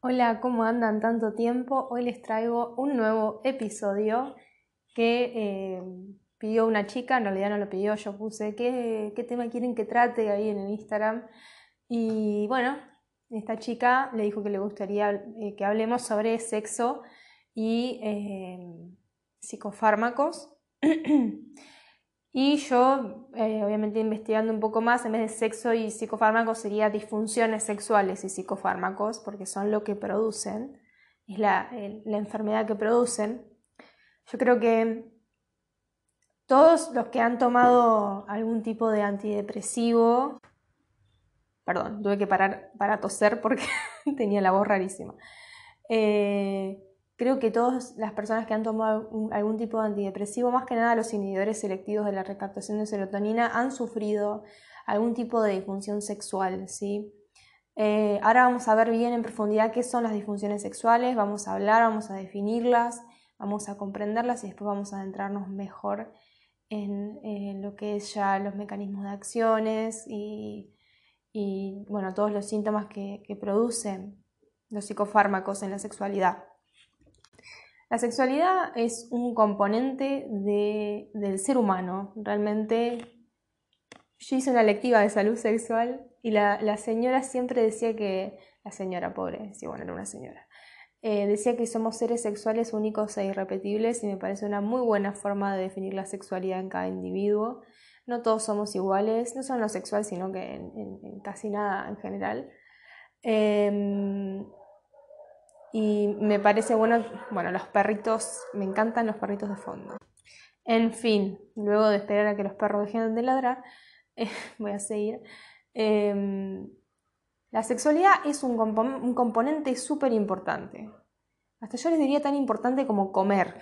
Hola, ¿cómo andan tanto tiempo? Hoy les traigo un nuevo episodio que eh, pidió una chica, en realidad no lo pidió, yo puse qué, tema quieren que trate ahí en el Instagram. Y bueno, esta chica le dijo que le gustaría eh, que hablemos sobre sexo y eh, psicofármacos. Y yo, eh, obviamente investigando un poco más, en vez de sexo y psicofármacos sería disfunciones sexuales y psicofármacos, porque son lo que producen, es la, la enfermedad que producen. Yo creo que todos los que han tomado algún tipo de antidepresivo, perdón, tuve que parar para toser porque tenía la voz rarísima. Eh, Creo que todas las personas que han tomado algún tipo de antidepresivo, más que nada los inhibidores selectivos de la recaptación de serotonina, han sufrido algún tipo de disfunción sexual, ¿sí? Eh, ahora vamos a ver bien en profundidad qué son las disfunciones sexuales, vamos a hablar, vamos a definirlas, vamos a comprenderlas y después vamos a adentrarnos mejor en, lo que es ya los mecanismos de acciones y, bueno, todos los síntomas que producen los psicofármacos en la sexualidad. La sexualidad es un componente del ser humano. Realmente, yo hice una lectiva de salud sexual y la, señora siempre decía que, la señora pobre, sí, bueno, era una señora, eh, decía que somos seres sexuales únicos e irrepetibles y me parece una muy buena forma de definir la sexualidad en cada individuo. No todos somos iguales, no solo en lo sexual, sino que en, casi nada en general. Em, y me parece bueno, bueno, los perritos, me encantan los perritos de fondo. En fin, luego de esperar a que los perros dejen de ladrar, eh, voy a seguir. Em, la sexualidad es un, componente súper importante. Hasta yo les diría tan importante como comer.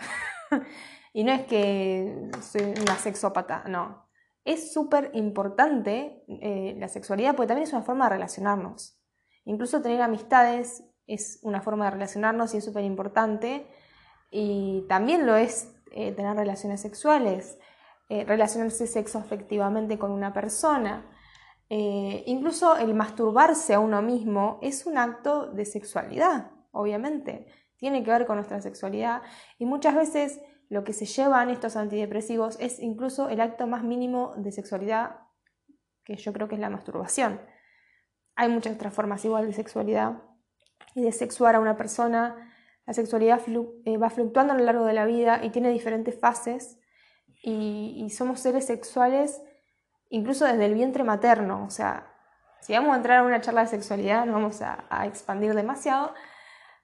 y no es que soy una sexópata, no. Es súper importante eh, la sexualidad porque también es una forma de relacionarnos. Incluso tener amistades es una forma de relacionarnos y es súper importante. Y también lo es eh, tener relaciones sexuales, eh, relacionarse sexo afectivamente con una persona. Eh, incluso el masturbarse a uno mismo es un acto de sexualidad, obviamente. Tiene que ver con nuestra sexualidad y muchas veces lo que se llevan estos antidepresivos es incluso el acto más mínimo de sexualidad, que yo creo que es la masturbación. Hay muchas otras formas igual de sexualidad, y de sexuar a una persona. La sexualidad eh, va fluctuando a lo largo de la vida y tiene diferentes fases y, somos seres sexuales incluso desde el vientre materno. O sea, si vamos a entrar a una charla de sexualidad no vamos a, expandir demasiado,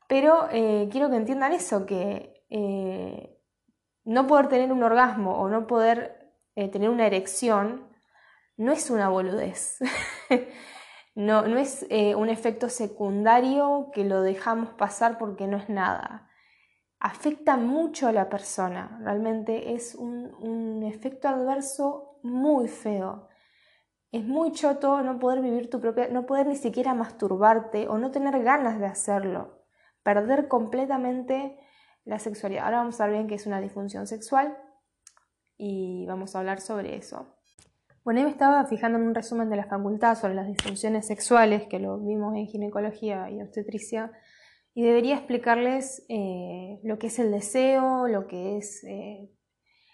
pero eh, quiero que entiendan eso, que eh, no poder tener un orgasmo o no poder tener una erección no es una boludez. No, no es eh, un efecto secundario que lo dejamos pasar porque no es nada. Afecta mucho a la persona, realmente es un, un efecto adverso muy feo. Es muy choto no poder vivir tu propia, no poder ni siquiera masturbarte o no tener ganas de hacerlo. Perder completamente la sexualidad. Ahora vamos a ver bien qué es una disfunción sexual y vamos a hablar sobre eso. Bueno, ahí me estaba fijando en un resumen de la facultad sobre las disfunciones sexuales, que lo vimos en ginecología y obstetricia, y debería explicarles eh, lo que es el deseo, lo que es eh,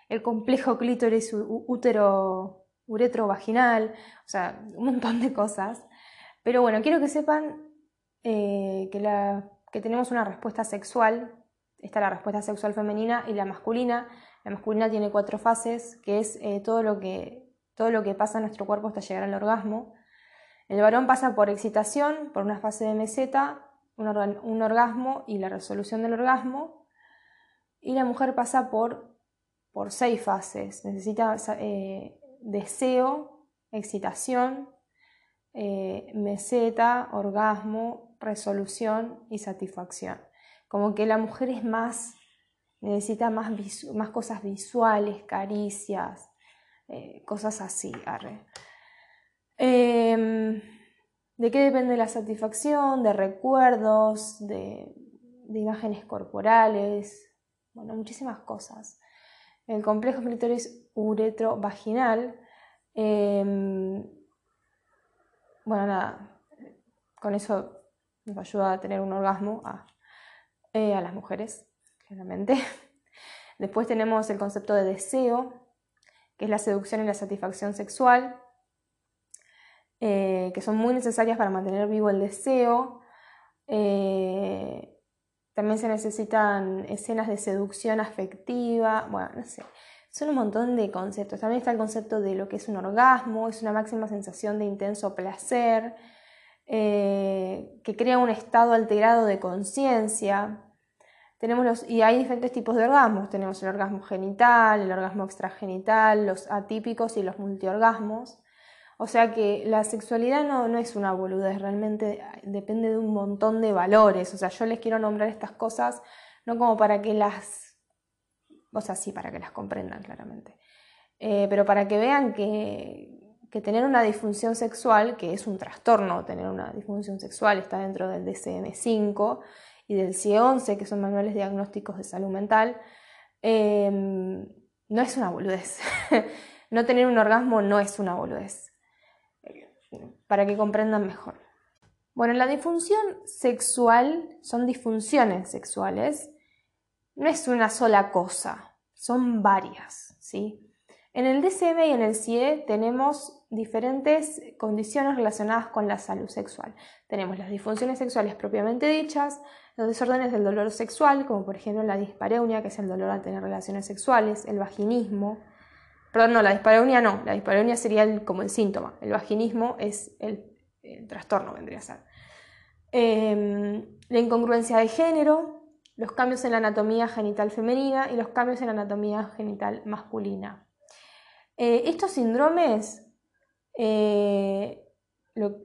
el complejo clítoris útero uretro-vaginal, o sea, un montón de cosas. Pero bueno, quiero que sepan eh, que, que tenemos una respuesta sexual, está la respuesta sexual femenina y la masculina. La masculina tiene cuatro fases, que es todo lo que todo lo que pasa en nuestro cuerpo hasta llegar al orgasmo. El varón pasa por excitación, por una fase de meseta, un, orgasmo y la resolución del orgasmo. Y la mujer pasa por, por seis fases. Necesita eh, deseo, excitación, eh, meseta, orgasmo, resolución y satisfacción. Como que la mujer es más, necesita más, más cosas visuales, caricias, eh, cosas así. Em, ¿De qué depende la satisfacción? De recuerdos, de, imágenes corporales, bueno, muchísimas cosas. El complejo clítoris uretro-vaginal, em, bueno, nada, con eso nos ayuda a tener un orgasmo a, eh, a las mujeres, claramente. Después tenemos el concepto de deseo, que es la seducción y la satisfacción sexual, eh, que son muy necesarias para mantener vivo el deseo. Eh, también se necesitan escenas de seducción afectiva, bueno, no sé, son un montón de conceptos. También está el concepto de lo que es un orgasmo, es una máxima sensación de intenso placer, eh, que crea un estado alterado de conciencia. Tenemos los, y hay diferentes tipos de orgasmos. Tenemos el orgasmo genital, el orgasmo extragenital, los atípicos y los multiorgasmos. O sea que la sexualidad no, no es una boludez, realmente depende de un montón de valores. O sea, yo les quiero nombrar estas cosas no como para que las, o sea, sí, para que las comprendan claramente, eh, pero para que vean que, que tener una disfunción sexual, que es un trastorno tener una disfunción sexual, está dentro del DCM5 y del CIE-11, que son manuales diagnósticos de salud mental, eh, no es una boludez. no tener un orgasmo no es una boludez para que comprendan mejor. Bueno, la disfunción sexual son disfunciones sexuales, no es una sola cosa, son varias, ¿sí? En el DCM y en el CIE tenemos diferentes condiciones relacionadas con la salud sexual. Tenemos las disfunciones sexuales propiamente dichas, los desórdenes del dolor sexual, como por ejemplo la dispareunia, que es el dolor al tener relaciones sexuales, el vaginismo, Perdón, no, la dispareunia no, la dispareunia sería como el síntoma, el vaginismo es el, trastorno, vendría a ser. Em, la incongruencia de género, los cambios en la anatomía genital femenina y los cambios en la anatomía genital masculina. Eh, estos síndromes eh,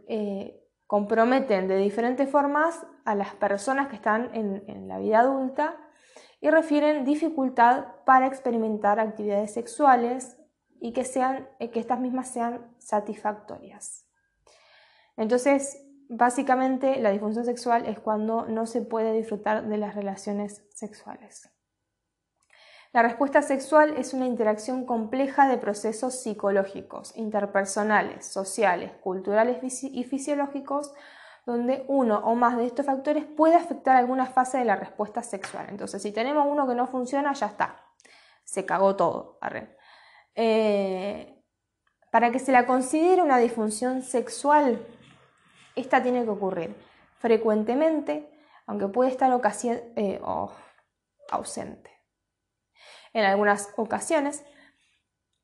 eh, comprometen de diferentes formas a las personas que están en la vida adulta y refieren dificultad para experimentar actividades sexuales y que, sean, eh, que estas mismas sean satisfactorias. Entonces, básicamente la disfunción sexual es cuando no se puede disfrutar de las relaciones sexuales. La respuesta sexual es una interacción compleja de procesos psicológicos, interpersonales, sociales, culturales y fisiológicos donde uno o más de estos factores puede afectar alguna fase de la respuesta sexual. Entonces, si tenemos uno que no funciona, ya está. Se cagó todo. Eh, para que se la considere una disfunción sexual, esta tiene que ocurrir frecuentemente, aunque puede estar eh, ausente. En algunas ocasiones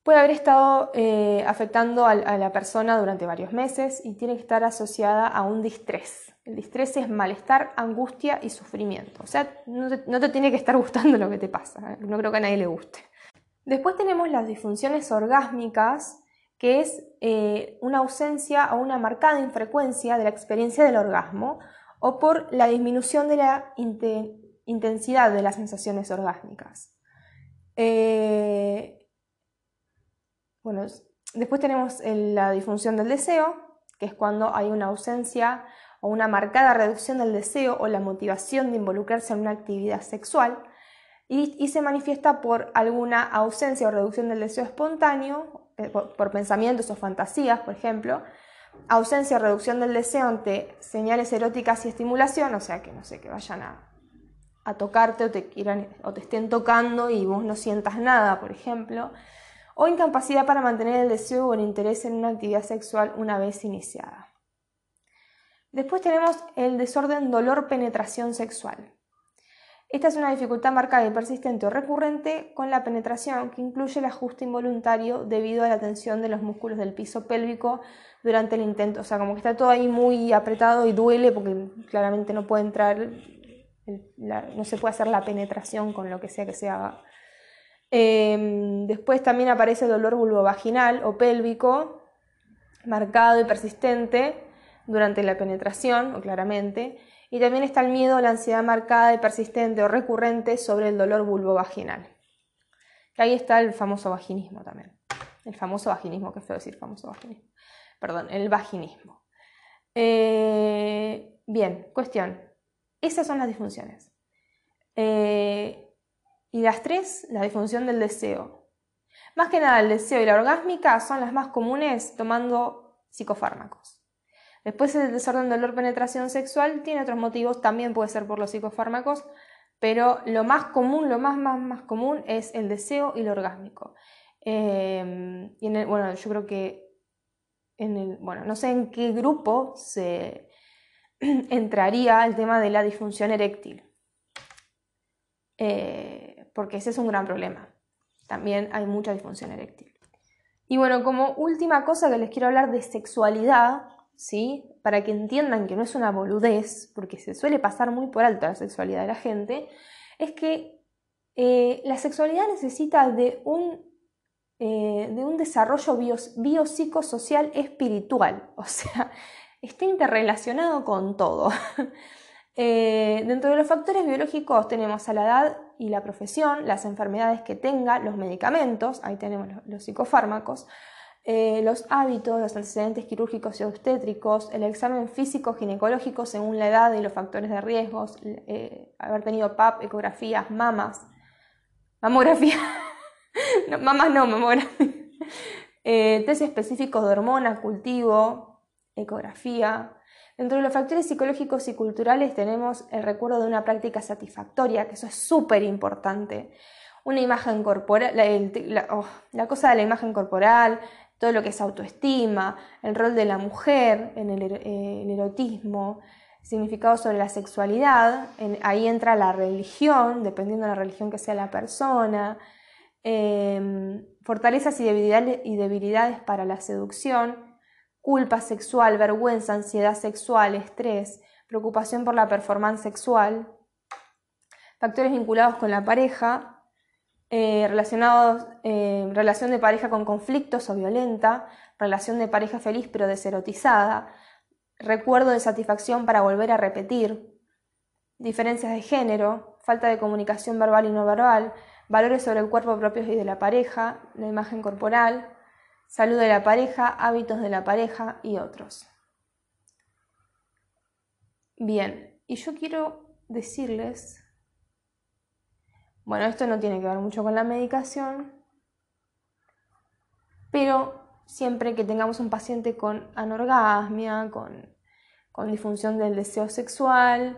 puede haber estado eh, afectando a, la persona durante varios meses y tiene que estar asociada a un distrés. El distrés es malestar, angustia y sufrimiento. O sea, no te, tiene que estar gustando lo que te pasa. No creo que a nadie le guste. Después tenemos las disfunciones orgásmicas, que es eh, una ausencia o una marcada infrecuencia de la experiencia del orgasmo o por la disminución de la intensidad de las sensaciones orgásmicas. Bueno, después tenemos la disfunción del deseo, que es cuando hay una ausencia o una marcada reducción del deseo o la motivación de involucrarse en una actividad sexual y, se manifiesta por alguna ausencia o reducción del deseo espontáneo, eh, por, pensamientos o fantasías, por ejemplo, ausencia o reducción del deseo ante señales eróticas y estimulación, o sea que no sé, que vayan a, tocarte o te, o te estén tocando y vos no sientas nada, por ejemplo o incapacidad para mantener el deseo o el interés en una actividad sexual una vez iniciada. Después tenemos el desorden dolor-penetración sexual. Esta es una dificultad marcada y persistente o recurrente con la penetración que incluye el ajuste involuntario debido a la tensión de los músculos del piso pélvico durante el intento. O sea, como que está todo ahí muy apretado y duele porque claramente no puede entrar, no se puede hacer la penetración con lo que sea que se haga. Em, después también aparece dolor vulvovaginal o pélvico, marcado y persistente durante la penetración, claramente. Y también está el miedo o la ansiedad marcada y persistente o recurrente sobre el dolor vulvovaginal. Ahí está el famoso vaginismo también. El famoso vaginismo, que feo decir famoso vaginismo. Perdón, el vaginismo. Eh, bien, cuestión. Esas son las disfunciones. Eh, y las tres, la disfunción del deseo. Más que nada, el deseo y la orgásmica son las más comunes tomando psicofármacos. Después el desorden dolor penetración sexual tiene otros motivos, también puede ser por los psicofármacos, pero lo más común, lo más, más, más común es el deseo y lo orgásmico. Em, y en bueno, yo creo que en el, bueno, no sé en qué grupo se entraría el tema de la disfunción eréctil, eh, porque ese es un gran problema. También hay mucha disfunción eréctil. Y bueno, como última cosa que les quiero hablar de sexualidad, ¿sí? Para que entiendan que no es una boludez, porque se suele pasar muy por alto la sexualidad de la gente, es que eh, la sexualidad necesita de un, eh, de un desarrollo biopsicosocial espiritual, o sea, está interrelacionado con todo. Eh, dentro de los factores biológicos tenemos a la edad y la profesión, las enfermedades que tenga, los medicamentos, ahí tenemos los, psicofármacos, eh, los hábitos, los antecedentes quirúrgicos y obstétricos, el examen físico ginecológico según la edad y los factores de riesgos, eh, haber tenido PAP, ecografías, mamas, mamografía, mamas no, mamografía, test específicos de hormonas, cultivo, ecografía, Dentro de los factores psicológicos y culturales tenemos el recuerdo de una práctica satisfactoria, que eso es súper importante. Una imagen corporal, oh, la, cosa de la imagen corporal, todo lo que es autoestima, el rol de la mujer en el, eh, erotismo, significado sobre la sexualidad, ahí entra la religión, dependiendo de la religión que sea la persona, em, fortalezas y debilidades para la seducción, culpa sexual, vergüenza, ansiedad sexual, estrés, preocupación por la performance sexual, factores vinculados con la pareja, eh, relacionados, eh, relación de pareja con conflictos o violenta, relación de pareja feliz pero deserotizada, recuerdo de satisfacción para volver a repetir, diferencias de género, falta de comunicación verbal y no verbal, valores sobre el cuerpo propios y de la pareja, la imagen corporal, salud de la pareja, hábitos de la pareja y otros. Bien, y yo quiero decirles, bueno, esto no tiene que ver mucho con la medicación, pero siempre que tengamos un paciente con anorgasmia, con, disfunción del deseo sexual,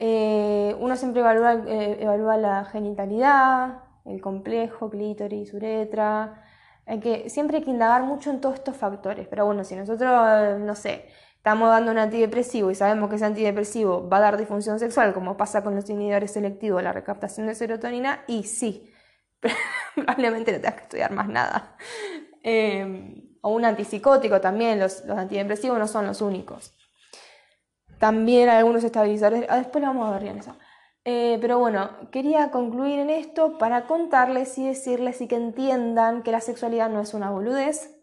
eh, uno siempre evalúa, eh, evalúa la genitalidad, el complejo, clítoris, uretra, hay que, siempre hay que indagar mucho en todos estos factores. Pero bueno, si nosotros, no sé, estamos dando un antidepresivo y sabemos que ese antidepresivo va a dar disfunción sexual, como pasa con los inhibidores selectivos, la recaptación de serotonina, y sí, probablemente no tengas que estudiar más nada. Em, o un antipsicótico también, los, los, antidepresivos no son los únicos. También algunos estabilizadores, ah, después lo vamos a ver bien eso. Eh, pero bueno, quería concluir en esto para contarles y decirles y que entiendan que la sexualidad no es una boludez,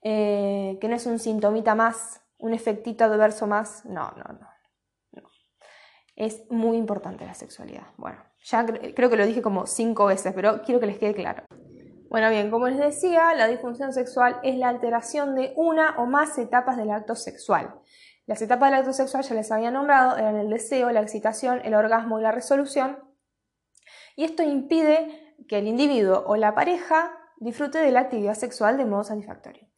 eh, que no es un sintomita más, un efectito adverso más. No, no, no, Es muy importante la sexualidad. Bueno, ya creo que lo dije como cinco veces, pero quiero que les quede claro. Bueno, bien, como les decía, la disfunción sexual es la alteración de una o más etapas del acto sexual. Las etapas del acto sexual ya les había nombrado, eran el deseo, la excitación, el orgasmo y la resolución. Y esto impide que el individuo o la pareja disfrute de la actividad sexual de modo satisfactorio.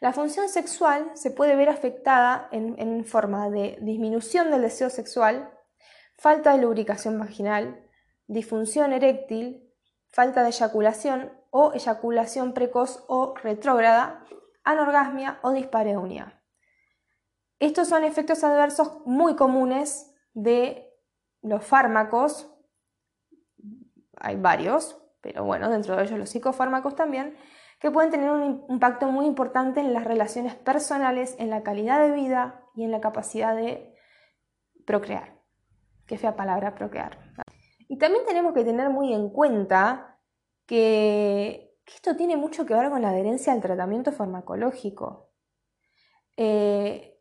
La función sexual se puede ver afectada en, forma de disminución del deseo sexual, falta de lubricación vaginal, disfunción eréctil, falta de eyaculación o eyaculación precoz o retrógrada, anorgasmia o dispareunia. Estos son efectos adversos muy comunes de los fármacos. Hay varios, pero bueno, dentro de ellos los psicofármacos también, que pueden tener un impacto muy importante en las relaciones personales, en la calidad de vida y en la capacidad de procrear. Qué fea palabra, procrear. Y también tenemos que tener muy en cuenta que, esto tiene mucho que ver con la adherencia al tratamiento farmacológico. Eh,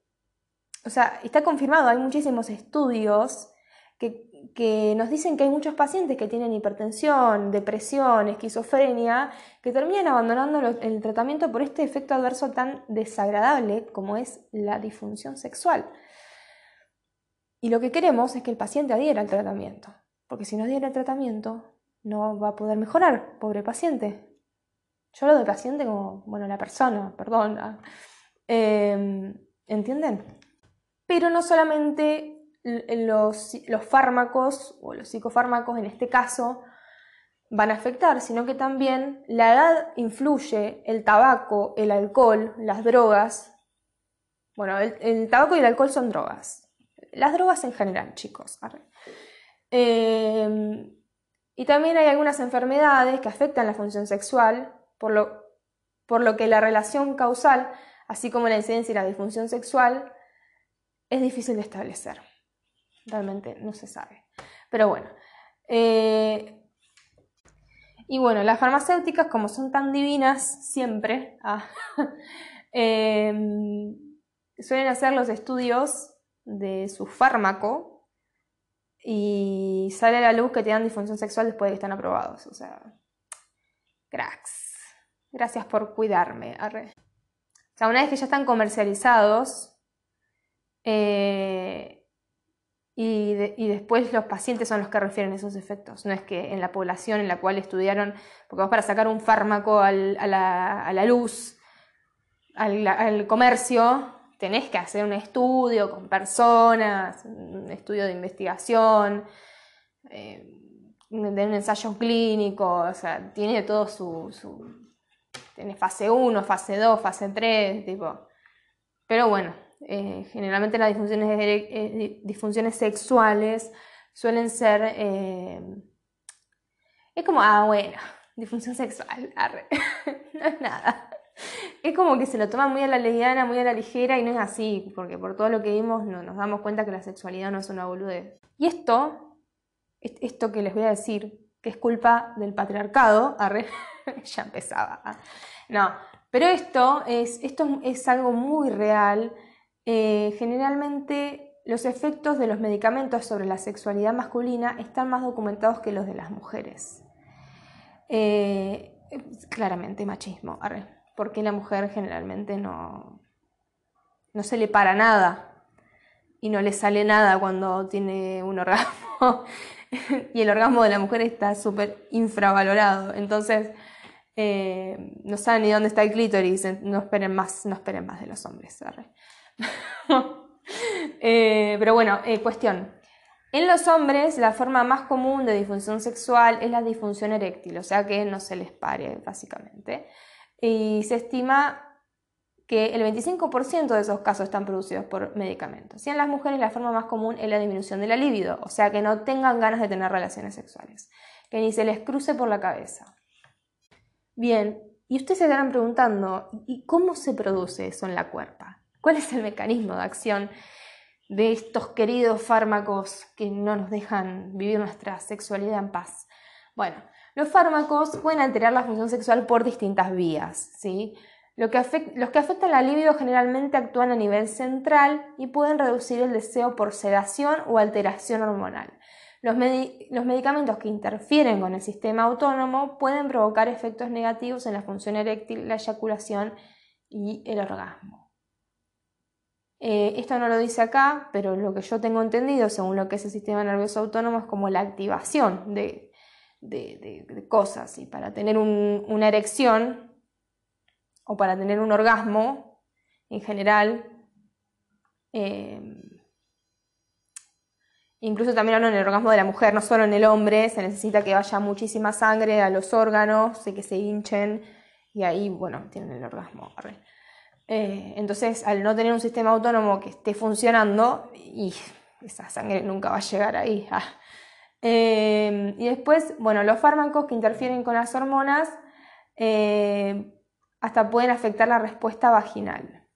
o sea, está confirmado, hay muchísimos estudios que, nos dicen que hay muchos pacientes que tienen hipertensión, depresión, esquizofrenia, que terminan abandonando el tratamiento por este efecto adverso tan desagradable como es la disfunción sexual. Y lo que queremos es que el paciente adhiera al tratamiento, porque si no adhiere al tratamiento no va a poder mejorar, pobre paciente. Yo hablo del paciente como, bueno, la persona, perdón. Eh, ¿Entienden? Pero no solamente los, los fármacos o los psicofármacos en este caso van a afectar, sino que también la edad influye, el tabaco, el alcohol, las drogas. Bueno, el, tabaco y el alcohol son drogas. Las drogas en general, chicos. Em, y también hay algunas enfermedades que afectan la función sexual, por lo, por lo que la relación causal, así como la incidencia y la disfunción sexual, es difícil de establecer. Realmente no se sabe. Pero bueno. Eh, y bueno, las farmacéuticas, como son tan divinas siempre, ah, em, suelen hacer los estudios de su fármaco y sale a la luz que tienen disfunción sexual después de que están aprobados. O sea, cracks. Gracias por cuidarme. O sea, una vez que ya están comercializados, eh, y, después los pacientes son los que refieren esos efectos. No es que en la población en la cual estudiaron, porque vos para sacar un fármaco a, la, luz, al, comercio, tenés que hacer un estudio con personas, un estudio de investigación, eh, de un ensayo clínico, o sea, tiene todo su, su tiene fase 1, fase 2, fase 3, tipo. Pero bueno, eh, generalmente las disfunciones, eh, sexuales suelen ser... Eh, es como, ah, bueno, disfunción sexual, no es nada. Es como que se lo toma muy a la leviana, muy a la ligera y no es así, porque por todo lo que vimos no, nos damos cuenta que la sexualidad no es una boludez. Y esto, esto que les voy a decir, que es culpa del patriarcado, arre, ya empezaba. ¿ah? No, pero esto es, esto es algo muy real eh, generalmente los efectos de los medicamentos sobre la sexualidad masculina están más documentados que los de las mujeres. Eh, claramente machismo, porque la mujer generalmente no, no se le para nada y no le sale nada cuando tiene un orgasmo. y el orgasmo de la mujer está súper infravalorado. Entonces, eh, no saben ni dónde está el clítoris, no esperen más, no esperen más de los hombres. Eh, pero bueno, eh, cuestión. En los hombres, la forma más común de disfunción sexual es la disfunción eréctil, o sea que no se les pare, básicamente. Y se estima que el 25% de esos casos están producidos por medicamentos. Y en las mujeres la forma más común es la disminución de la libido, o sea que no tengan ganas de tener relaciones sexuales, que ni se les cruce por la cabeza. Bien, y ustedes se estarán preguntando, ¿y cómo se produce eso en la cuerpa? ¿Cuál es el mecanismo de acción de estos queridos fármacos que no nos dejan vivir nuestra sexualidad en paz? Bueno, los fármacos pueden alterar la función sexual por distintas vías, ¿sí? los que afectan la libido generalmente actúan a nivel central y pueden reducir el deseo por sedación o alteración hormonal. Los, los, medicamentos que interfieren con el sistema autónomo pueden provocar efectos negativos en la función eréctil, la eyaculación y el orgasmo. Eh, esto no lo dice acá, pero lo que yo tengo entendido, según lo que es el sistema nervioso autónomo, es como la activación de, cosas. Y para tener una erección o para tener un orgasmo, en general, eh, incluso también hablo en el orgasmo de la mujer, no solo en el hombre, se necesita que vaya muchísima sangre a los órganos y que se hinchen y ahí, bueno, tienen el orgasmo. Eh, entonces, al no tener un sistema autónomo que esté funcionando, y esa sangre nunca va a llegar ahí. Ah. Eh, y después, bueno, los fármacos que interfieren con las hormonas eh, hasta pueden afectar la respuesta vaginal.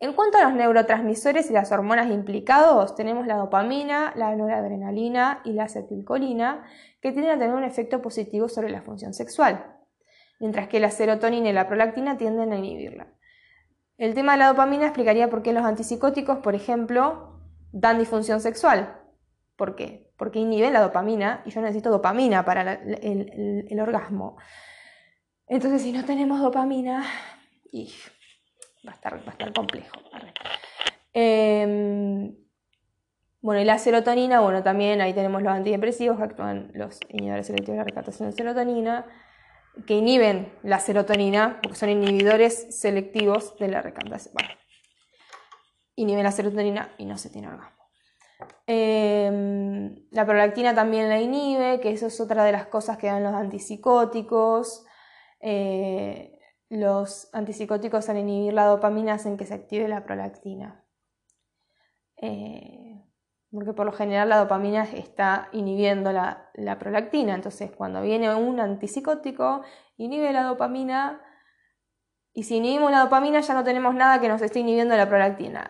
En cuanto a los neurotransmisores y las hormonas implicados, tenemos la dopamina, la noradrenalina y la acetilcolina, que tienden a tener un efecto positivo sobre la función sexual mientras que la serotonina y la prolactina tienden a inhibirla. El tema de la dopamina explicaría por qué los antipsicóticos, por ejemplo, dan disfunción sexual. ¿Por qué? Porque inhiben la dopamina y yo necesito dopamina para el, orgasmo. Entonces, si no tenemos dopamina, va, a estar, complejo. Em, bueno, y la serotonina, bueno, también ahí tenemos los antidepresivos, actúan los inhibidores selectivos de la recaptación de serotonina que inhiben la serotonina, porque son inhibidores selectivos de la recaptación. inhibe la serotonina y no se tiene orgasmo. Em, la prolactina también la inhibe, que eso es otra de las cosas que dan los antipsicóticos. Eh, los antipsicóticos al inhibir la dopamina hacen que se active la prolactina. Eh, porque por lo general la dopamina está inhibiendo la, la, prolactina. Entonces, cuando viene un antipsicótico, inhibe la dopamina. Y si inhibimos la dopamina, ya no tenemos nada que nos esté inhibiendo la prolactina.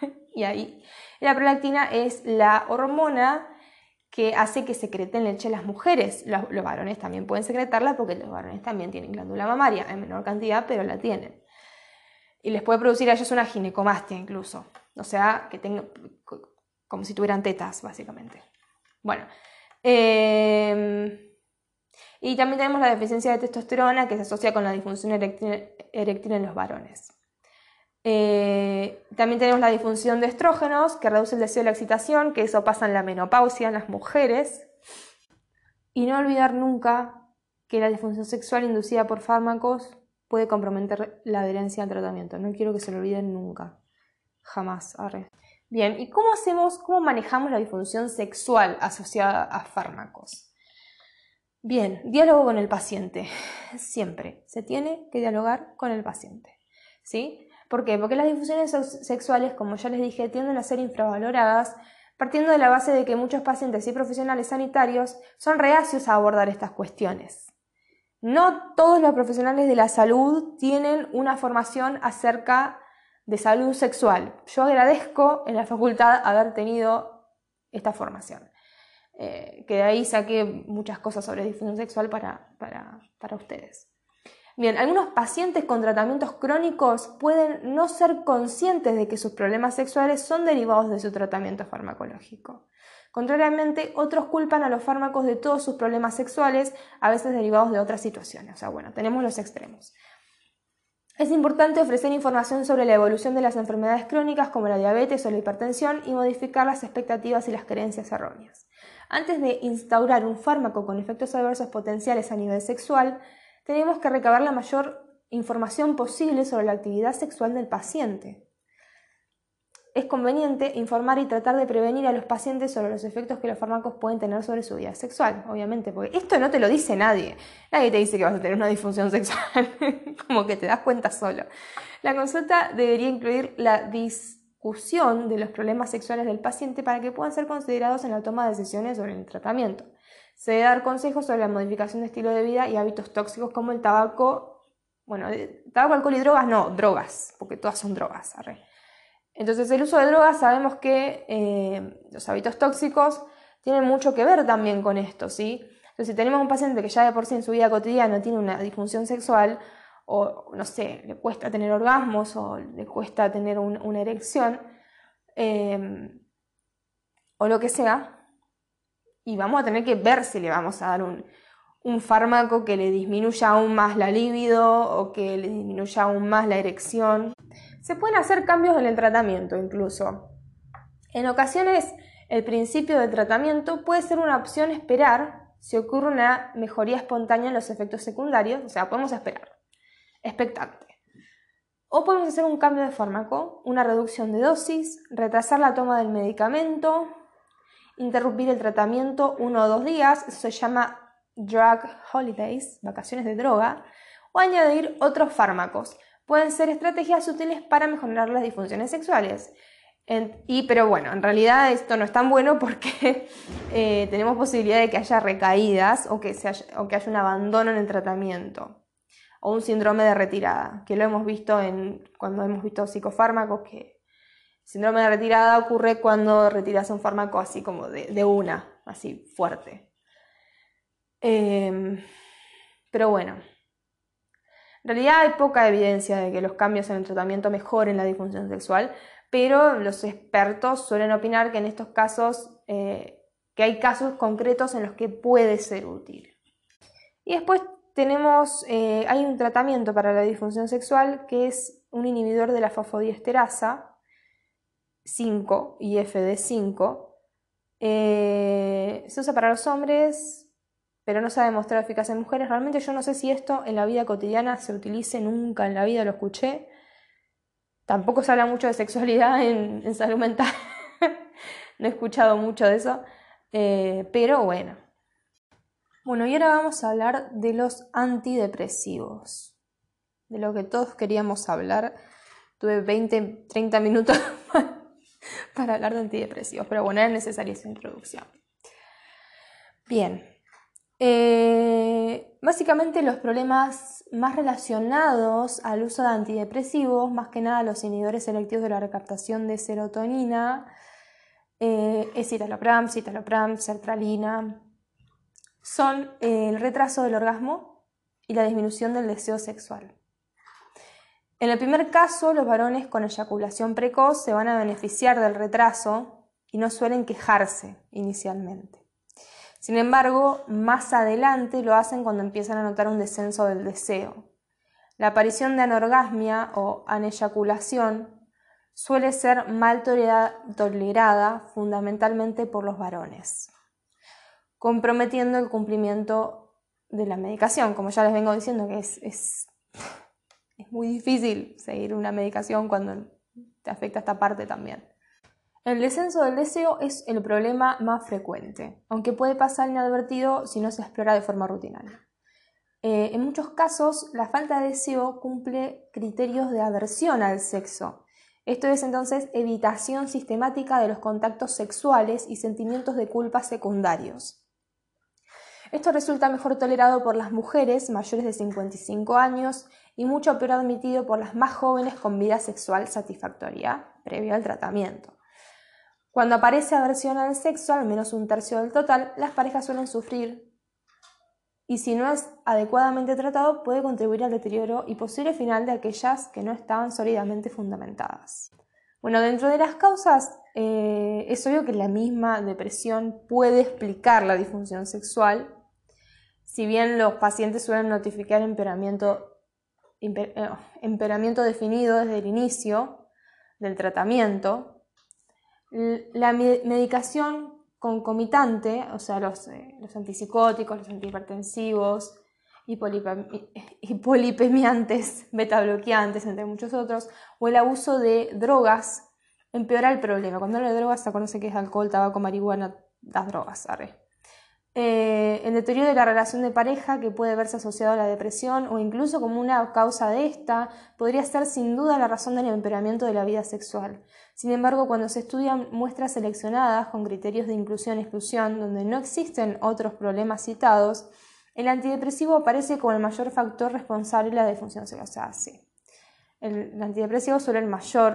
y ahí la prolactina es la hormona que hace que secreten leche las mujeres. Los, varones también pueden secretarla porque los varones también tienen glándula mamaria, en menor cantidad, pero la tienen. Y les puede producir a ellos una ginecomastia incluso. O sea, que tengan, como si tuvieran tetas, básicamente. Bueno. Em, y también tenemos la deficiencia de testosterona que se asocia con la disfunción eréctil en los varones. Eh, también tenemos la disfunción de estrógenos, que reduce el deseo de la excitación, que eso pasa en la menopausia en las mujeres. Y no olvidar nunca que la disfunción sexual inducida por fármacos puede comprometer la adherencia al tratamiento. No quiero que se lo olviden nunca. Jamás. Bien, ¿y cómo hacemos, cómo manejamos la disfunción sexual asociada a fármacos? Bien, diálogo con el paciente. Siempre se tiene que dialogar con el paciente. ¿Sí? ¿Por qué? Porque las difusiones sexuales, como ya les dije, tienden a ser infravaloradas, partiendo de la base de que muchos pacientes y profesionales sanitarios son reacios a abordar estas cuestiones. No todos los profesionales de la salud tienen una formación acerca de salud sexual. Yo agradezco en la facultad haber tenido esta formación. Eh, que de ahí saqué muchas cosas sobre difusión sexual para, para ustedes. Bien, algunos pacientes con tratamientos crónicos pueden no ser conscientes de que sus problemas sexuales son derivados de su tratamiento farmacológico. Contrariamente, otros culpan a los fármacos de todos sus problemas sexuales, a veces derivados de otras situaciones. O sea, bueno, tenemos los extremos. Es importante ofrecer información sobre la evolución de las enfermedades crónicas como la diabetes o la hipertensión y modificar las expectativas y las creencias erróneas. Antes de instaurar un fármaco con efectos adversos potenciales a nivel sexual, tenemos que recabar la mayor información posible sobre la actividad sexual del paciente. Es conveniente informar y tratar de prevenir a los pacientes sobre los efectos que los fármacos pueden tener sobre su vida sexual, obviamente, porque esto no te lo dice nadie. Nadie te dice que vas a tener una disfunción sexual, como que te das cuenta solo. La consulta debería incluir la discusión de los problemas sexuales del paciente para que puedan ser considerados en la toma de decisiones sobre el tratamiento. Se debe dar consejos sobre la modificación de estilo de vida y hábitos tóxicos como el tabaco, bueno, tabaco, alcohol y drogas, no, drogas, porque todas son drogas. Entonces el uso de drogas sabemos que eh, los hábitos tóxicos tienen mucho que ver también con esto, ¿sí? Entonces si tenemos un paciente que ya de por sí en su vida cotidiana tiene una disfunción sexual, o no sé, le cuesta tener orgasmos o le cuesta tener una erección, eh, o lo que sea, y vamos a tener que ver si le vamos a dar un, fármaco que le disminuya aún más la libido o que le disminuya aún más la erección. Se pueden hacer cambios en el tratamiento incluso. En ocasiones el principio del tratamiento puede ser una opción esperar si ocurre una mejoría espontánea en los efectos secundarios, o sea, podemos esperar, expectante. O podemos hacer un cambio de fármaco, una reducción de dosis, retrasar la toma del medicamento, interrumpir el tratamiento uno o dos días, eso se llama drug holidays, vacaciones de droga, o añadir otros fármacos. Pueden ser estrategias útiles para mejorar las disfunciones sexuales. y, pero bueno, en realidad esto no es tan bueno porque eh, tenemos posibilidad de que haya recaídas o que, o que haya un abandono en el tratamiento o un síndrome de retirada, que lo hemos visto en, cuando hemos visto psicofármacos que Síndrome de retirada ocurre cuando retiras un fármaco así como de, una, así fuerte. Em, pero bueno, en realidad hay poca evidencia de que los cambios en el tratamiento mejoren la disfunción sexual, pero los expertos suelen opinar que en estos casos, eh, que hay casos concretos en los que puede ser útil. Y después tenemos, eh, hay un tratamiento para la disfunción sexual que es un inhibidor de la fosfodiesterasa, 5 y FD5. Eh, se usa para los hombres, pero no se ha demostrado eficacia en mujeres. Realmente yo no sé si esto en la vida cotidiana se utilice, nunca en la vida lo escuché. Tampoco se habla mucho de sexualidad en, salud mental. no he escuchado mucho de eso. Eh, pero bueno. Bueno, y ahora vamos a hablar de los antidepresivos. De lo que todos queríamos hablar. Tuve 20, 30 minutos para hablar de antidepresivos, pero bueno, era necesaria esa introducción. Bien. Eh, básicamente los problemas más relacionados al uso de antidepresivos, más que nada los inhibidores selectivos de la recaptación de serotonina, eh, es citalopram, citalopram, sertralina, son el retraso del orgasmo y la disminución del deseo sexual. En el primer caso, los varones con eyaculación precoz se van a beneficiar del retraso y no suelen quejarse inicialmente. Sin embargo, más adelante lo hacen cuando empiezan a notar un descenso del deseo. La aparición de anorgasmia o aneyaculación suele ser mal tolerada fundamentalmente por los varones, comprometiendo el cumplimiento de la medicación. Como ya les vengo diciendo que es, es es muy difícil seguir una medicación cuando te afecta esta parte también. El descenso del deseo es el problema más frecuente, aunque puede pasar inadvertido si no se explora de forma rutinaria. Eh, en muchos casos, la falta de deseo cumple criterios de aversión al sexo. Esto es entonces evitación sistemática de los contactos sexuales y sentimientos de culpa secundarios. Esto resulta mejor tolerado por las mujeres mayores de 55 años y mucho peor admitido por las más jóvenes con vida sexual satisfactoria previo al tratamiento. Cuando aparece aversión al sexo, al menos un tercio del total, las parejas suelen sufrir y si no es adecuadamente tratado puede contribuir al deterioro y posible final de aquellas que no estaban sólidamente fundamentadas. Bueno, dentro de las causas eh, es obvio que la misma depresión puede explicar la disfunción sexual, si bien los pacientes suelen notificar empeoramiento eh, empeoramiento definido desde el inicio del tratamiento, la medicación concomitante, o sea, los, eh, antipsicóticos, los antihipertensivos, hipolipemiantes, betabloqueantes, entre muchos otros, o el abuso de drogas empeora el problema. Cuando hablo de drogas se conoce que es alcohol, tabaco, marihuana, las drogas. Arre. Eh, el deterioro de la relación de pareja que puede verse asociado a la depresión o incluso como una causa de esta podría ser sin duda la razón del empeoramiento de la vida sexual. Sin embargo, cuando se estudian muestras seleccionadas con criterios de inclusión y exclusión donde no existen otros problemas citados, el antidepresivo aparece como el mayor factor responsable de la. O sea, El, antidepresivo suele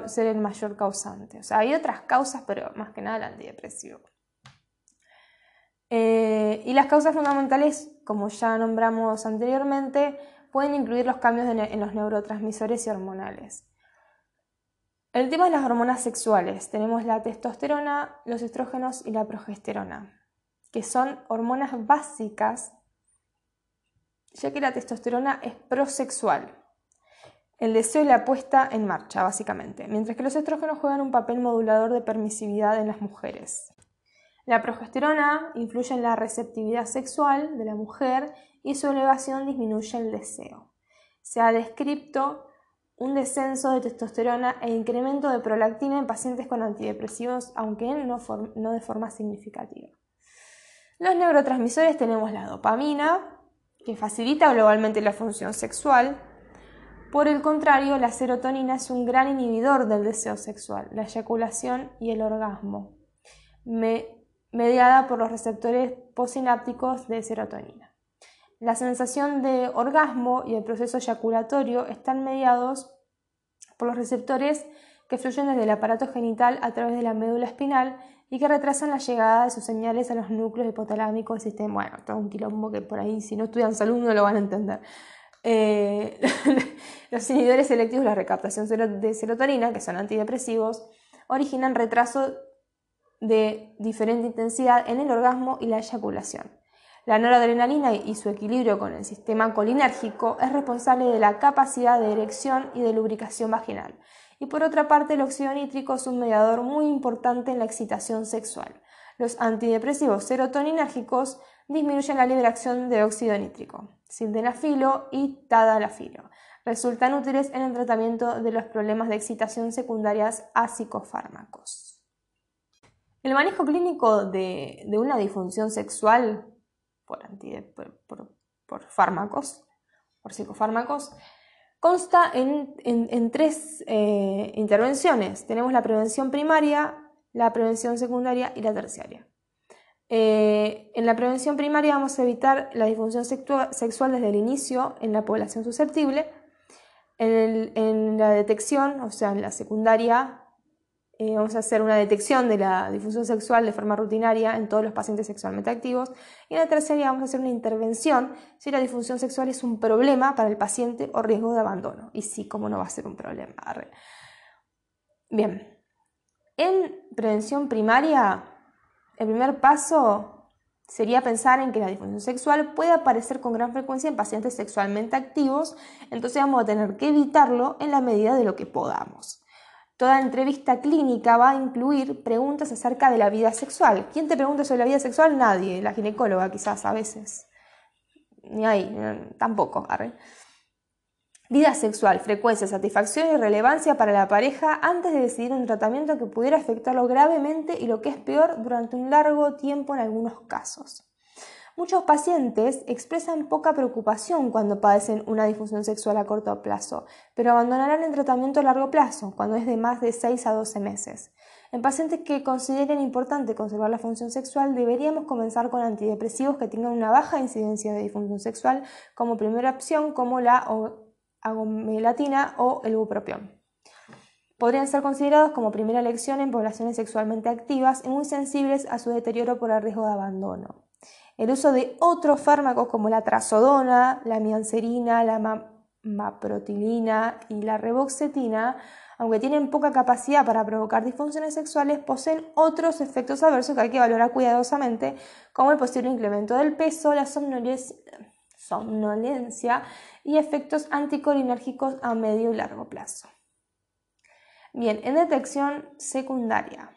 ser el mayor causante. O sea, hay otras causas, pero más que nada el antidepresivo. Eh, y las causas fundamentales, como ya nombramos anteriormente, pueden incluir los cambios en los neurotransmisores y hormonales. El tema de las hormonas sexuales. Tenemos la testosterona, los estrógenos y la progesterona, que son hormonas básicas, ya que la testosterona es prosexual. El deseo y la puesta en marcha, básicamente, mientras que los estrógenos juegan un papel modulador de permisividad en las mujeres. La progesterona influye en la receptividad sexual de la mujer y su elevación disminuye el deseo. Se ha descrito un descenso de testosterona e incremento de prolactina en pacientes con antidepresivos, aunque no, de forma significativa. Los neurotransmisores tenemos la dopamina, que facilita globalmente la función sexual. Por el contrario, la serotonina es un gran inhibidor del deseo sexual, la eyaculación y el orgasmo. Me mediada por los receptores posinápticos de serotonina. La sensación de orgasmo y el proceso eyaculatorio están mediados por los receptores que fluyen desde el aparato genital a través de la médula espinal y que retrasan la llegada de sus señales a los núcleos hipotalámicos del sistema. Bueno, todo un quilombo que por ahí, si no estudian salud, no lo van a entender. Eh, los inhibidores selectivos de la recaptación de serotonina, que son antidepresivos, originan retraso de diferente intensidad en el orgasmo y la eyaculación. La noradrenalina y su equilibrio con el sistema colinérgico es responsable de la capacidad de erección y de lubricación vaginal. Y por otra parte, el óxido nítrico es un mediador muy importante en la excitación sexual. Los antidepresivos serotoninérgicos disminuyen la liberación de óxido nítrico, sildenafilo y tadalafilo, resultan útiles en el tratamiento de los problemas de excitación secundarias a psicofármacos. El manejo clínico de, una disfunción sexual por, fármacos, por psicofármacos, consta en, tres eh, intervenciones. Tenemos la prevención primaria, la prevención secundaria y la terciaria. Eh, en la prevención primaria vamos a evitar la disfunción sexual desde el inicio en la población susceptible. En, la detección, o sea, en la secundaria, eh, vamos a hacer una detección de la disfunción sexual de forma rutinaria en todos los pacientes sexualmente activos. Y en la terciaria vamos a hacer una intervención si la disfunción sexual es un problema para el paciente o riesgo de abandono. Y sí, cómo no va a ser un problema. Bien, en prevención primaria el primer paso sería pensar en que la disfunción sexual puede aparecer con gran frecuencia en pacientes sexualmente activos, entonces vamos a tener que evitarlo en la medida de lo que podamos. Toda entrevista clínica va a incluir preguntas acerca de la vida sexual. ¿Quién te pregunta sobre la vida sexual? Nadie, la ginecóloga quizás a veces. Ni ahí, tampoco. Vida sexual, frecuencia, satisfacción y relevancia para la pareja antes de decidir un tratamiento que pudiera afectarlo gravemente y lo que es peor durante un largo tiempo en algunos casos. Muchos pacientes expresan poca preocupación cuando padecen una disfunción sexual a corto plazo, pero abandonarán el tratamiento a largo plazo, cuando es de más de 6 a 12 meses. En pacientes que consideren importante conservar la función sexual, deberíamos comenzar con antidepresivos que tengan una baja incidencia de disfunción sexual como primera opción, como la agomelatina o el bupropión. Podrían ser considerados como primera elección en poblaciones sexualmente activas y muy sensibles a su deterioro por el riesgo de abandono. El uso de otros fármacos como la trazodona, la miancerina, la maprotilina y la reboxetina, aunque tienen poca capacidad para provocar disfunciones sexuales, poseen otros efectos adversos que hay que valorar cuidadosamente, como el posible incremento del peso, la somnolencia y efectos anticolinérgicos a medio y largo plazo. Bien, en detección secundaria.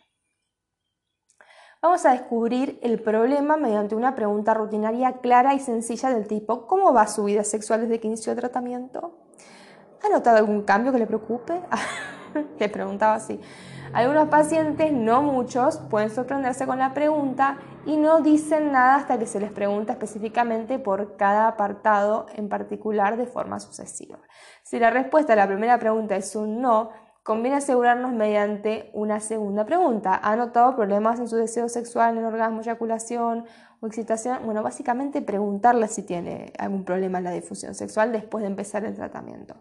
Vamos a descubrir el problema mediante una pregunta rutinaria clara y sencilla del tipo ¿Cómo va su vida sexual desde que inició el tratamiento? ¿Ha notado algún cambio que le preocupe? le preguntaba así. Algunos pacientes, no muchos, pueden sorprenderse con la pregunta y no dicen nada hasta que se les pregunta específicamente por cada apartado en particular de forma sucesiva. Si la respuesta a la primera pregunta es un no, conviene asegurarnos mediante una segunda pregunta. ¿Ha notado problemas en su deseo sexual, en orgasmo, eyaculación o excitación? Bueno, básicamente preguntarle si tiene algún problema en la difusión sexual después de empezar el tratamiento.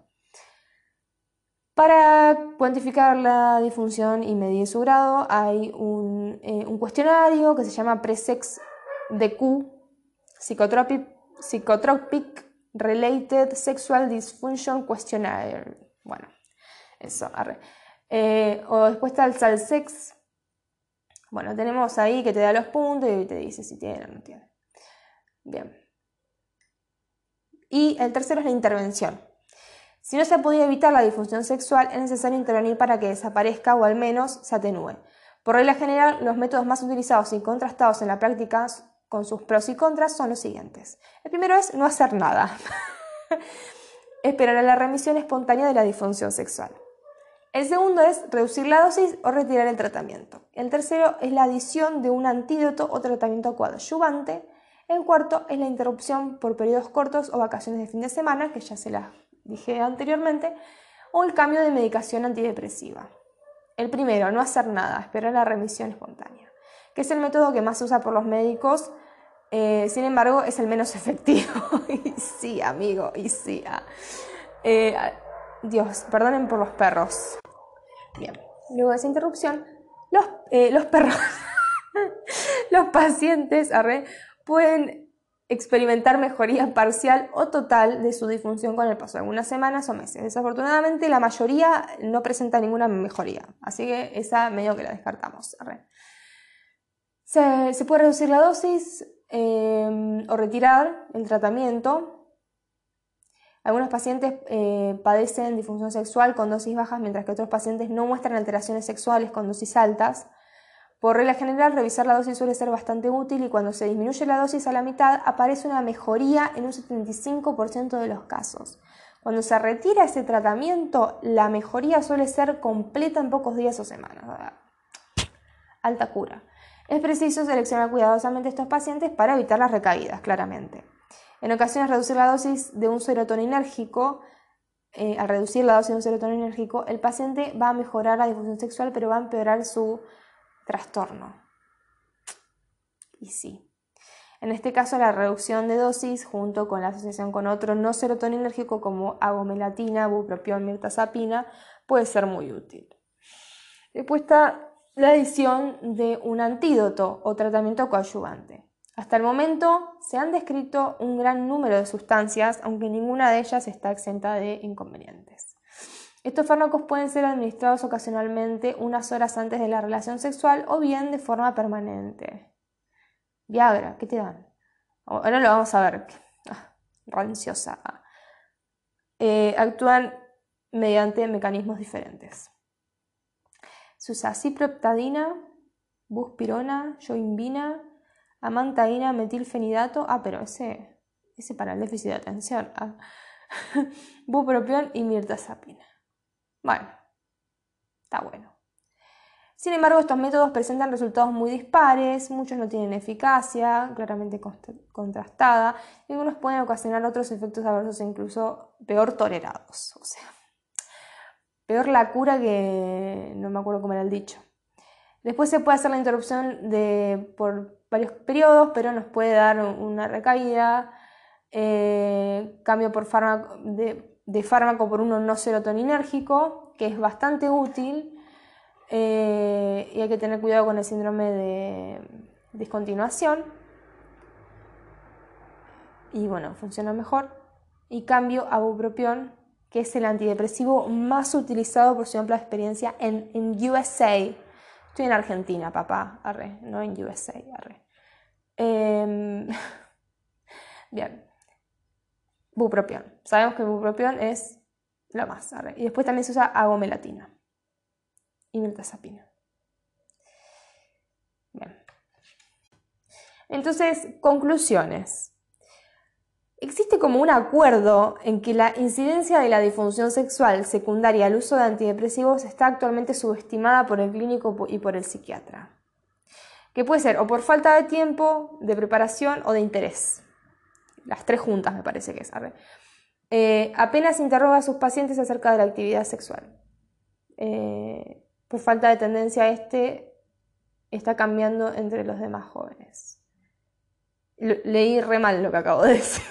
Para cuantificar la disfunción y medir su grado hay un, eh, cuestionario que se llama Presex DQ, Psychotropic, Psychotropic Related Sexual Dysfunction Questionnaire. Bueno, eso, eh, o después está el SALSEX. Bueno, tenemos ahí que te da los puntos y te dice si tiene o no tiene. Bien. Y el tercero es la intervención. Si no se ha podido evitar la disfunción sexual, es necesario intervenir para que desaparezca o al menos se atenúe. Por regla general, los métodos más utilizados y contrastados en la práctica con sus pros y contras son los siguientes. El primero es no hacer nada. Esperar a la remisión espontánea de la disfunción sexual. El segundo es reducir la dosis o retirar el tratamiento. El tercero es la adición de un antídoto o tratamiento coadyuvante. El cuarto es la interrupción por periodos cortos o vacaciones de fin de semana, que ya se las dije anteriormente, o el cambio de medicación antidepresiva. El primero, no hacer nada, esperar la remisión espontánea, que es el método que más se usa por los médicos, eh, sin embargo es el menos efectivo. y sí, amigo, y sí. Ah. Eh, Dios, perdonen por los perros. Bien, luego de esa interrupción, los, eh, los perros, los pacientes pueden experimentar mejoría parcial o total de su disfunción con el paso de algunas semanas o meses. Desafortunadamente la mayoría no presenta ninguna mejoría, así que esa medio que la descartamos. Se, puede reducir la dosis em, o retirar el tratamiento. Algunos pacientes eh, padecen disfunción sexual con dosis bajas, mientras que otros pacientes no muestran alteraciones sexuales con dosis altas. Por regla general, revisar la dosis suele ser bastante útil y cuando se disminuye la dosis a la mitad aparece una mejoría en un 75% de los casos. Cuando se retira ese tratamiento, la mejoría suele ser completa en pocos días o semanas. Alta cura. Es preciso seleccionar cuidadosamente estos pacientes para evitar las recaídas, claramente. En ocasiones, reducir la dosis de un serotoninérgico, eh, al reducir la dosis de un serotoninérgico, el paciente va a mejorar la difusión sexual, pero va a empeorar su trastorno. Y sí. En este caso, la reducción de dosis, junto con la asociación con otro no serotoninérgico como agomelatina, bupropión, mirtazapina, puede ser muy útil. Después está la adición de un antídoto o tratamiento coadyuvante. Hasta el momento se han descrito un gran número de sustancias, aunque ninguna de ellas está exenta de inconvenientes. Estos fármacos pueden ser administrados ocasionalmente unas horas antes de la relación sexual o bien de forma permanente. Viagra, ¿qué te dan? Ahora lo vamos a ver. Ah, ranciosa. Eh, actúan mediante mecanismos diferentes. Se usa ciproptadina, buspirona, yoimbina, amantaína, metilfenidato. Ah, pero ese, ese para el déficit de atención. Ah. Bupropión y mirtazapina. Bueno, está bueno. Sin embargo, estos métodos presentan resultados muy dispares, muchos no tienen eficacia claramente contrastada y algunos pueden ocasionar otros efectos adversos incluso peor tolerados. O sea, peor la cura que no me acuerdo cómo era el dicho. Después se puede hacer la interrupción de, por varios periodos, pero nos puede dar una recaída, eh, cambio por fármaco, de, fármaco por uno no serotoninérgico, que es bastante útil eh, y hay que tener cuidado con el síndrome de discontinuación. Y bueno, funciona mejor. Y cambio a bupropión, que es el antidepresivo más utilizado por su amplia experiencia en, en USA. Estoy en Argentina, papá, arre, no en USA, arre. Em, bien. Bupropión. Sabemos que bupropión es lo más, arre. Y después también se usa agomelatina y mirtazapina. Bien. Entonces, conclusiones. Existe como un acuerdo en que la incidencia de la disfunción sexual secundaria al uso de antidepresivos está actualmente subestimada por el clínico y por el psiquiatra, que puede ser o por falta de tiempo, de preparación o de interés. Las tres juntas me parece que es. Eh, apenas interroga a sus pacientes acerca de la actividad sexual. Eh, por falta de tendencia este está cambiando entre los demás jóvenes. Leí re mal lo que acabo de decir.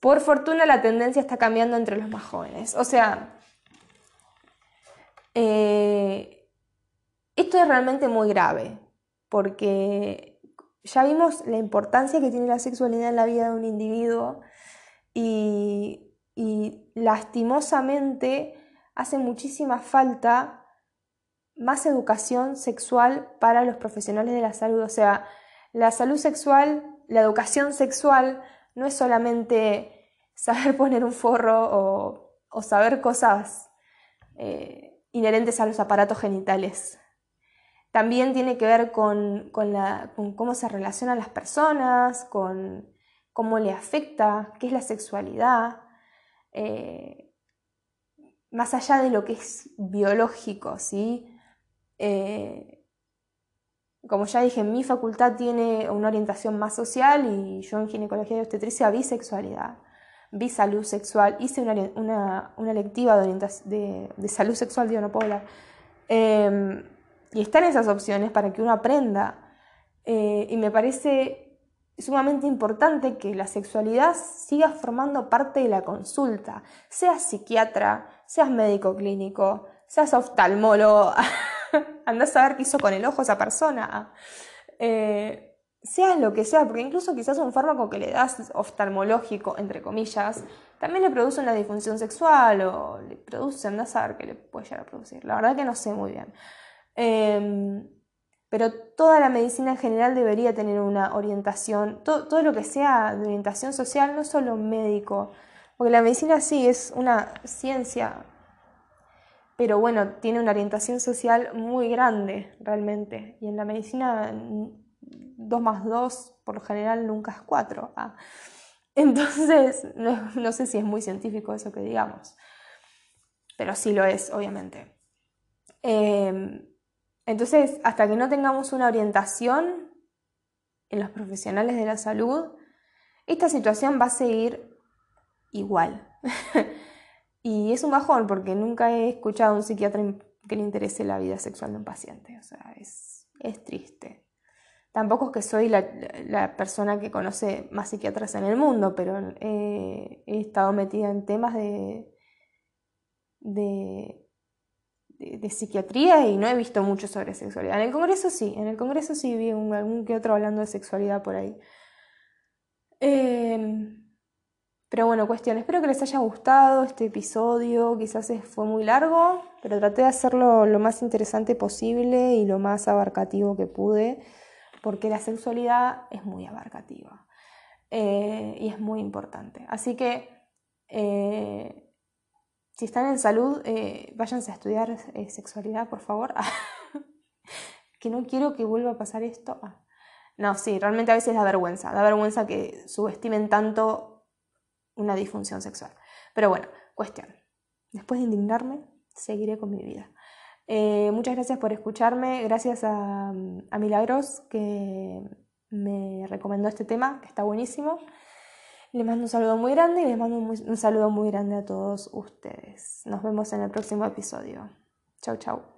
por fortuna la tendencia está cambiando entre los más jóvenes. O sea, eh, esto es realmente muy grave, porque ya vimos la importancia que tiene la sexualidad en la vida de un individuo y, y lastimosamente hace muchísima falta más educación sexual para los profesionales de la salud. O sea, la salud sexual, la educación sexual no es solamente saber poner un forro o, saber cosas eh, inherentes a los aparatos genitales. También tiene que ver con, cómo se relacionan las personas, con cómo le afecta, qué es la sexualidad. Eh, más allá de lo que es biológico, ¿sí? Eh, como ya dije, mi facultad tiene una orientación más social y yo en ginecología y obstetricia vi sexualidad, vi salud sexual, hice una, una, lectiva de, salud sexual, digo, no puedo hablar. Em, y están esas opciones para que uno aprenda. Eh, y me parece sumamente importante que la sexualidad siga formando parte de la consulta, sea psiquiatra, seas médico clínico, seas oftalmólogo, andás a ver qué hizo con el ojo esa persona, eh, seas lo que sea, porque incluso quizás un fármaco que le das oftalmológico, entre comillas, también le produce una disfunción sexual o le produce, andás a ver qué le puede llegar a producir. La verdad que no sé muy bien. Em, pero toda la medicina en general debería tener una orientación, todo, todo, lo que sea de orientación social, no solo médico, porque la medicina sí es una ciencia, pero bueno, tiene una orientación social muy grande realmente. Y en la medicina 2 más 2 por lo general nunca es 4. Ah. Entonces, no, sé si es muy científico eso que digamos, pero sí lo es, obviamente. Em, entonces, hasta que no tengamos una orientación en los profesionales de la salud, esta situación va a seguir igual. y es un bajón porque nunca he escuchado a un psiquiatra que le interese la vida sexual de un paciente. O sea, es, es triste. Tampoco es que soy la, persona que conoce más psiquiatras en el mundo, pero he estado metida en temas de, de, de, psiquiatría y no he visto mucho sobre sexualidad. En el Congreso sí, en el Congreso sí vi algún que otro hablando de sexualidad por ahí. Em, pero bueno, cuestión, espero que les haya gustado este episodio, quizás fue muy largo, pero traté de hacerlo lo más interesante posible y lo más abarcativo que pude porque la sexualidad es muy abarcativa eh, y es muy importante. Así que eh, si están en salud, eh, váyanse a estudiar sexualidad, por favor. que no quiero que vuelva a pasar esto. Ah. No, sí, realmente a veces da vergüenza, da vergüenza que subestimen tanto una disfunción sexual. Pero bueno, cuestión. Después de indignarme, seguiré con mi vida. Eh, muchas gracias por escucharme, gracias a, Milagros que me recomendó este tema, que está buenísimo. Les mando un saludo muy grande y les mando un saludo muy grande a todos ustedes. Nos vemos en el próximo episodio. Chau, chau.